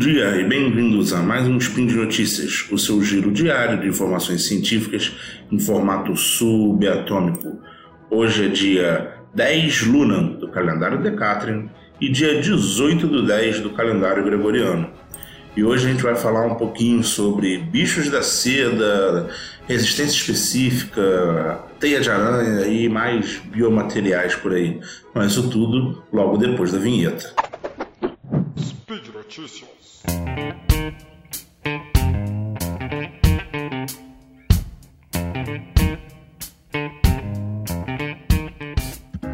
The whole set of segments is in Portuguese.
dia e bem-vindos a mais um Spin de Notícias, o seu giro diário de informações científicas em formato subatômico. Hoje é dia 10 Lunan do calendário Decatrian e dia 18 do 10 do calendário Gregoriano. E hoje a gente vai falar um pouquinho sobre bichos da seda, resistência específica, teia de aranha e mais biomateriais por aí. Mas isso tudo logo depois da vinheta. Notícias.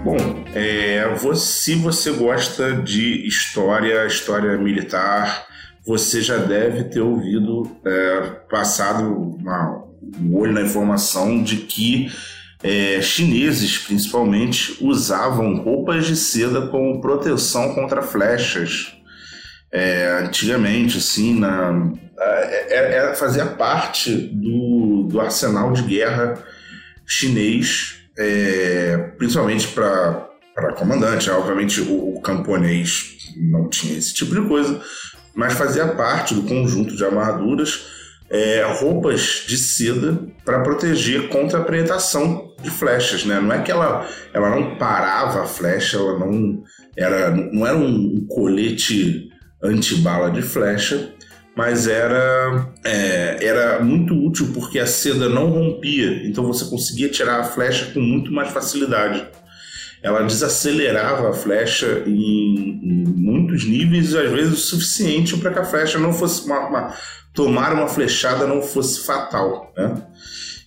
Bom, é, se você gosta de história, história militar, você já deve ter ouvido, é, passado uma, um olho na informação de que é, chineses, principalmente, usavam roupas de seda como proteção contra flechas. É, antigamente, assim, na, é, é, fazia parte do, do arsenal de guerra chinês, é, principalmente para comandante. Obviamente, o, o camponês não tinha esse tipo de coisa, mas fazia parte do conjunto de armaduras é, roupas de seda para proteger contra a penetração de flechas, né? Não é que ela, ela não parava a flecha, ela não era, não era um colete antibala de flecha, mas era, é, era muito útil porque a seda não rompia, então você conseguia tirar a flecha com muito mais facilidade. Ela desacelerava a flecha em, em muitos níveis, às vezes o suficiente para que a flecha não fosse uma, uma tomar uma flechada não fosse fatal. Né?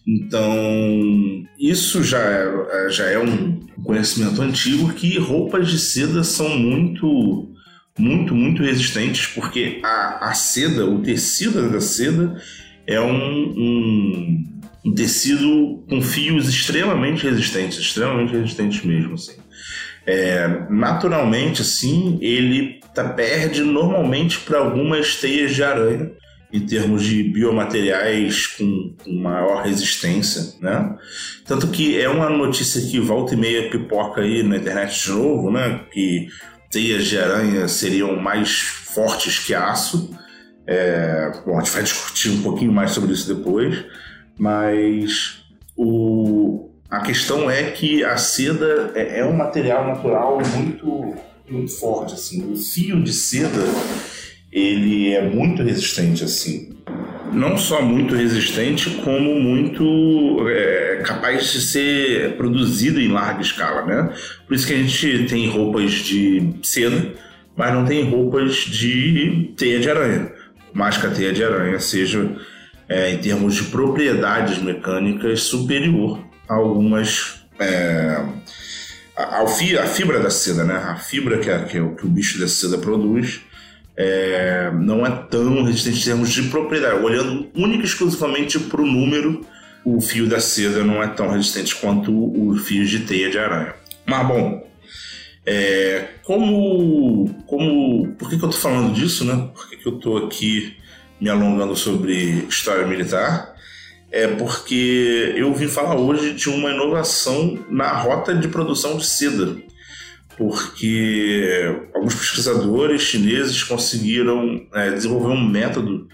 Então, isso já é, já é um conhecimento antigo que roupas de seda são muito, muito, muito resistentes, porque a, a seda, o tecido da seda, é um, um, um tecido com fios extremamente resistentes, extremamente resistentes mesmo. Assim. É, naturalmente, assim, ele tá, perde normalmente para algumas teias de aranha em termos de biomateriais com, com, maior resistência, né? Tanto que é uma notícia que volta e meia pipoca aí na internet de novo, né? Que teias de aranha seriam mais fortes que aço. É, bom, a gente vai discutir um pouquinho mais sobre isso depois, mas o, a questão é que a seda é, é um material natural muito, muito forte, assim. O fio de seda ele é muito resistente assim. Não só muito resistente, como muito é, capaz de ser produzido em larga escala, né? Por isso que a gente tem roupas de seda, mas não tem roupas de teia de aranha. Mais que a teia de aranha seja, é, em termos de propriedades mecânicas, superior a algumas. É, a, a fibra da seda, né? A fibra que, a, que, o, que o bicho da seda produz é, não é tão resistente em termos de propriedade. Olhando única e exclusivamente para o número, o fio da seda não é tão resistente quanto o fio de teia de aranha. Mas bom, é, como, como, por que, que eu estou falando disso, né? Por que, que eu estou aqui me alongando sobre história militar? É porque eu vim falar hoje de uma inovação na rota de produção de seda porque alguns pesquisadores chineses conseguiram é, desenvolver um método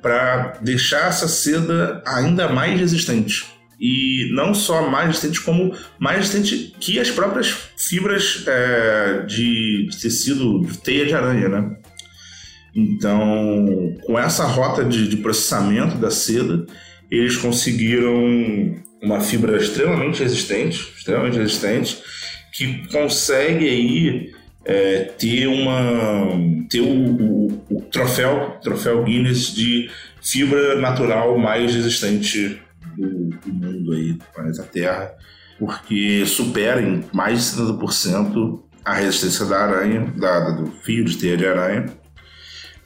para deixar essa seda ainda mais resistente. E não só mais resistente, como mais resistente que as próprias fibras é, de, tecido de teia de aranha, né? Então, com essa rota de, de processamento da seda, eles conseguiram uma fibra extremamente resistente, extremamente resistente, que consegue aí é, ter uma ter o, o, o, troféu troféu Guinness de fibra natural mais resistente do, do mundo aí do planeta Terra porque supera em mais de 70% a resistência da aranha da, do fio de teia de aranha.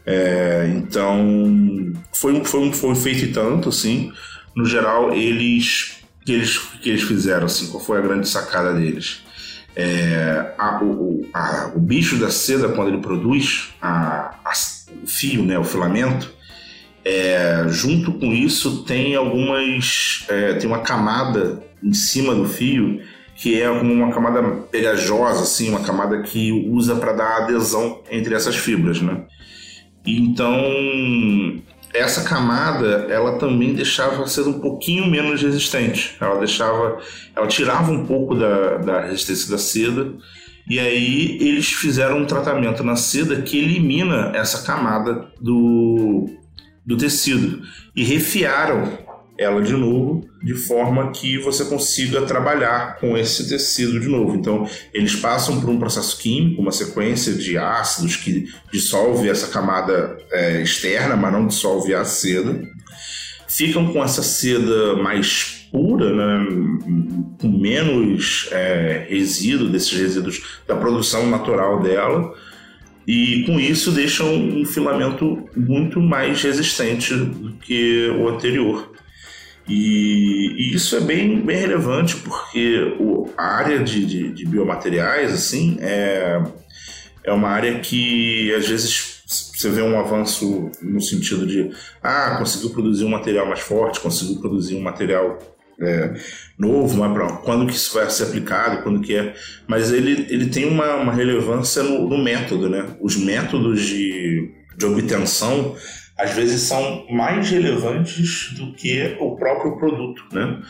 É, então foi, foi, foi feito tanto assim. No geral eles que eles que eles fizeram assim qual foi a grande sacada deles é, a, o, a, o, bicho da seda, quando ele produz a, o fio, né, o filamento, é, junto com isso tem algumas. É, tem uma camada em cima do fio que é uma camada pegajosa, assim, uma camada que usa para dar adesão entre essas fibras, né? Então, essa camada, ela também deixava ser um pouquinho menos resistente. Ela deixava, ela tirava um pouco da, da resistência da seda. E aí eles fizeram um tratamento na seda que elimina essa camada do, do tecido e refiaram ela de novo, de forma que você consiga trabalhar com esse tecido de novo. Então, eles passam por um processo químico, uma sequência de ácidos que dissolve essa camada é, externa, mas não dissolve a seda. Ficam com essa seda mais pura, né, com menos é, resíduo desses resíduos da produção natural dela. E com isso deixam um filamento muito mais resistente do que o anterior. E, e, isso é bem, bem relevante porque o, a área de, de, de, biomateriais assim é, é uma área que às vezes você vê um avanço no sentido de ah, conseguiu produzir um material mais forte, conseguiu produzir um material é, novo, mas pra, quando que isso vai ser aplicado, quando que é. Mas ele, ele tem uma, uma relevância no, no método, né? Os métodos de, de obtenção às vezes são mais relevantes do que o próprio produto, né?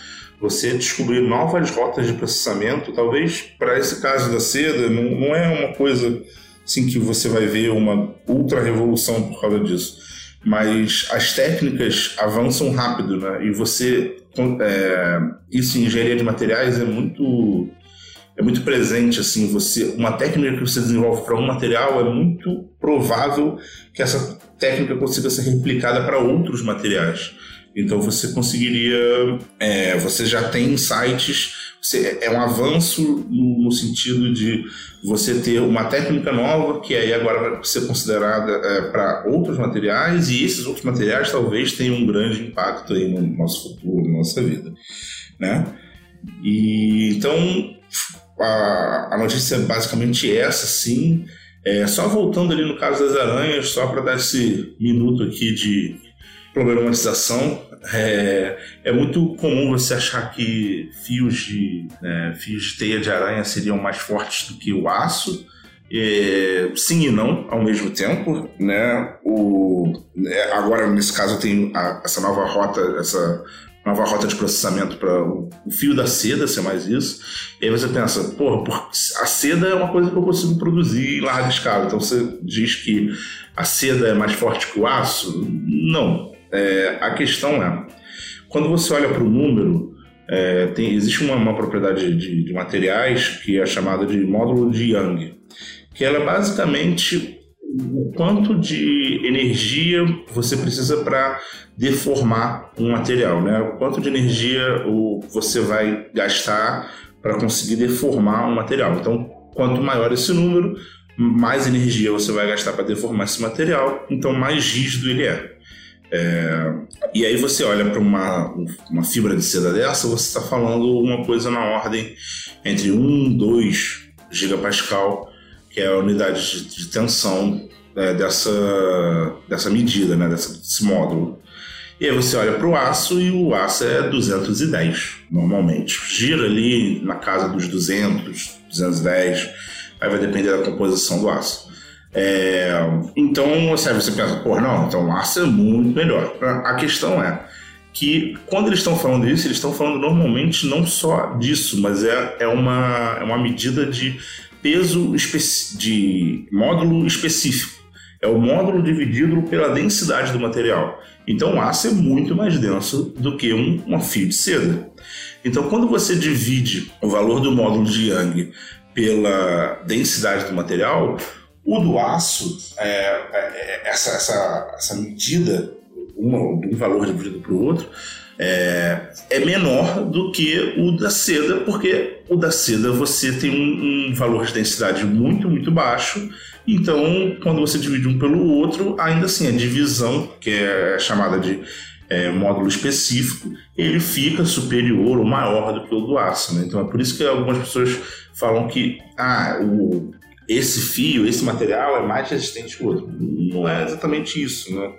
Você descobrir novas rotas de processamento, talvez para esse caso da seda, não, não é uma coisa assim que você vai ver uma ultra revolução por causa disso. Mas as técnicas avançam rápido, né? E você. É, isso em engenharia de materiais é muito é muito presente assim você uma técnica que você desenvolve para um material é muito provável que essa técnica consiga ser replicada para outros materiais então você conseguiria é, você já tem sites você, é um avanço no, no, sentido de você ter uma técnica nova que aí agora vai ser considerada é, para outros materiais e esses outros materiais talvez tenham um grande impacto aí no nosso futuro, na nossa vida, né? E então a, a notícia é basicamente essa, sim. É, só voltando ali no caso das aranhas, só para dar esse minuto aqui de problematização, é, é, muito comum você achar que fios de, né, fios de teia de aranha seriam mais fortes do que o aço. É, sim e não ao mesmo tempo, né? O, é, agora nesse caso tem essa nova rota, essa nova rota de processamento para o fio da seda ser mais isso. E aí você pensa, pô, a seda é uma coisa que eu consigo produzir em larga escala. Então você diz que a seda é mais forte que o aço? Não. É, a questão é, quando você olha para o número, é, tem, existe uma, uma propriedade de, de, materiais que é chamada de módulo de Young, que ela é basicamente o quanto de energia você precisa para deformar um material, né? O quanto de energia você vai gastar para conseguir deformar um material. Então, quanto maior esse número, mais energia você vai gastar para deformar esse material, então mais rígido ele é. é e aí você olha para uma, uma fibra de seda dessa, você está falando uma coisa na ordem entre 1 e 2 gigapascal que é a unidade de, de tensão é, dessa, dessa medida, né, dessa, desse módulo. E aí você olha para o aço e o aço é 210 normalmente. Gira ali na casa dos 200, 210, aí vai depender da composição do aço. É, então você, você pensa, pô, não, então o aço é muito melhor. A questão é que quando eles estão falando isso, eles estão falando normalmente não só disso, mas é, é, uma, é uma medida de peso de módulo específico. É o módulo dividido pela densidade do material. Então o aço é muito mais denso do que um, um fio de seda. Então quando você divide o valor do módulo de Young pela densidade do material, o do aço, é, é, é essa, essa, essa medida, um, um valor dividido para o outro, é, é, menor do que o da seda, porque o da seda você tem um, um, valor de densidade muito, muito baixo. Então, quando você divide um pelo outro, ainda assim, a divisão, que é chamada de é, módulo específico, ele fica superior ou maior do que o do aço. Né? Então, é por isso que algumas pessoas falam que ah, o, esse fio, esse material é mais resistente que o outro. Não é exatamente isso. Né?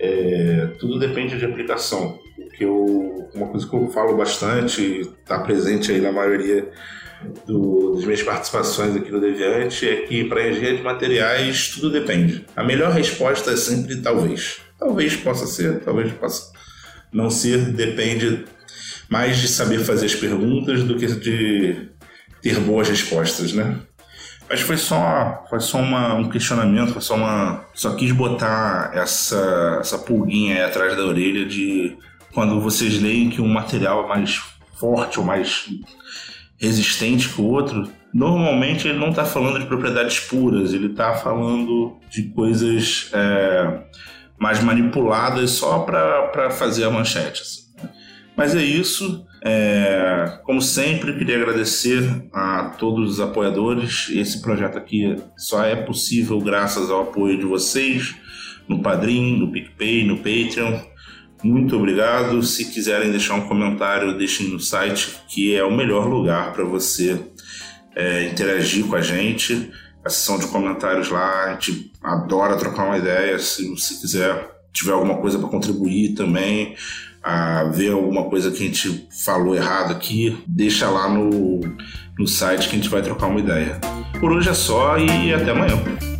É, tudo depende de aplicação eu, uma coisa que eu falo bastante, está presente aí na maioria do, das minhas participações aqui no Deviante, é que para engenharia de materiais tudo depende. A melhor resposta é sempre talvez. Talvez possa ser, talvez possa não ser, depende mais de saber fazer as perguntas do que de ter boas respostas, né? Mas foi só, foi só uma, um questionamento, foi só uma. Só quis botar essa, essa pulguinha aí atrás da orelha de quando vocês leem que um material é mais forte ou mais resistente que o outro, normalmente ele não está falando de propriedades puras, ele está falando de coisas é, mais manipuladas só para fazer a manchete. Assim. Mas é isso. É, como sempre, queria agradecer a todos os apoiadores. Esse projeto aqui só é possível graças ao apoio de vocês no Padrim, no PicPay, no Patreon. Muito obrigado. Se quiserem deixar um comentário, deixem no site, que é o melhor lugar para você é, interagir com a gente. A sessão de comentários lá, a gente adora trocar uma ideia. Se você quiser, tiver alguma coisa para contribuir também, a ver alguma coisa que a gente falou errado aqui, deixa lá no, no site que a gente vai trocar uma ideia. Por hoje é só e até amanhã.